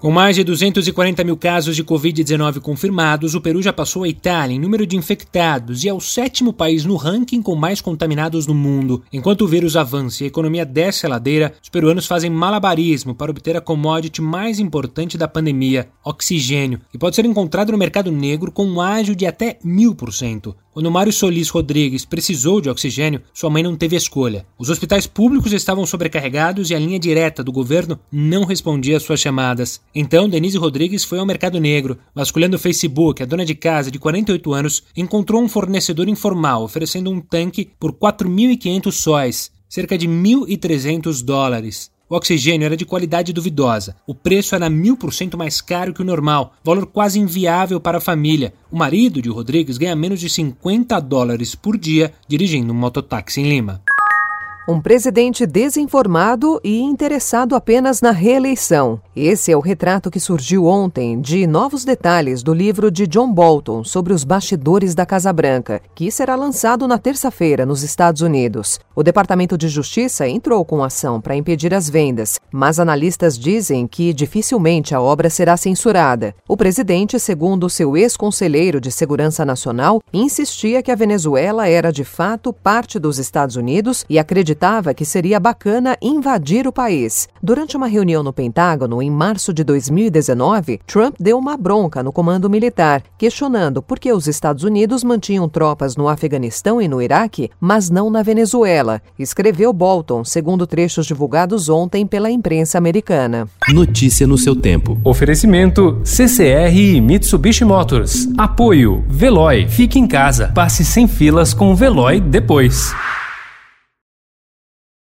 Com mais de 240 mil casos de Covid-19 confirmados, o Peru já passou a Itália em número de infectados e é o sétimo país no ranking com mais contaminados no mundo. Enquanto o vírus avança e a economia desce a ladeira, os peruanos fazem malabarismo para obter a commodity mais importante da pandemia, oxigênio, que pode ser encontrado no mercado negro com um ágio de até mil por cento. Quando Mário Solis Rodrigues precisou de oxigênio, sua mãe não teve escolha. Os hospitais públicos estavam sobrecarregados e a linha direta do governo não respondia às suas chamadas. Então, Denise Rodrigues foi ao mercado negro. Vasculhando o Facebook, a dona de casa, de 48 anos, encontrou um fornecedor informal oferecendo um tanque por 4.500 sóis, cerca de 1.300 dólares. O oxigênio era de qualidade duvidosa. O preço era mil por cento mais caro que o normal, valor quase inviável para a família. O marido de Rodrigues ganha menos de 50 dólares por dia dirigindo um mototáxi em Lima. Um presidente desinformado e interessado apenas na reeleição. Esse é o retrato que surgiu ontem de novos detalhes do livro de John Bolton sobre os bastidores da Casa Branca, que será lançado na terça-feira nos Estados Unidos. O Departamento de Justiça entrou com ação para impedir as vendas, mas analistas dizem que dificilmente a obra será censurada. O presidente, segundo seu ex-conselheiro de Segurança Nacional, insistia que a Venezuela era de fato parte dos Estados Unidos e acreditava que seria bacana invadir o país. Durante uma reunião no Pentágono, em março de 2019, Trump deu uma bronca no comando militar, questionando por que os Estados Unidos mantinham tropas no Afeganistão e no Iraque, mas não na Venezuela, escreveu Bolton, segundo trechos divulgados ontem pela imprensa americana. Notícia no seu tempo. Oferecimento CCR e Mitsubishi Motors. Apoio Veloy. Fique em casa. Passe sem filas com o Veloy depois.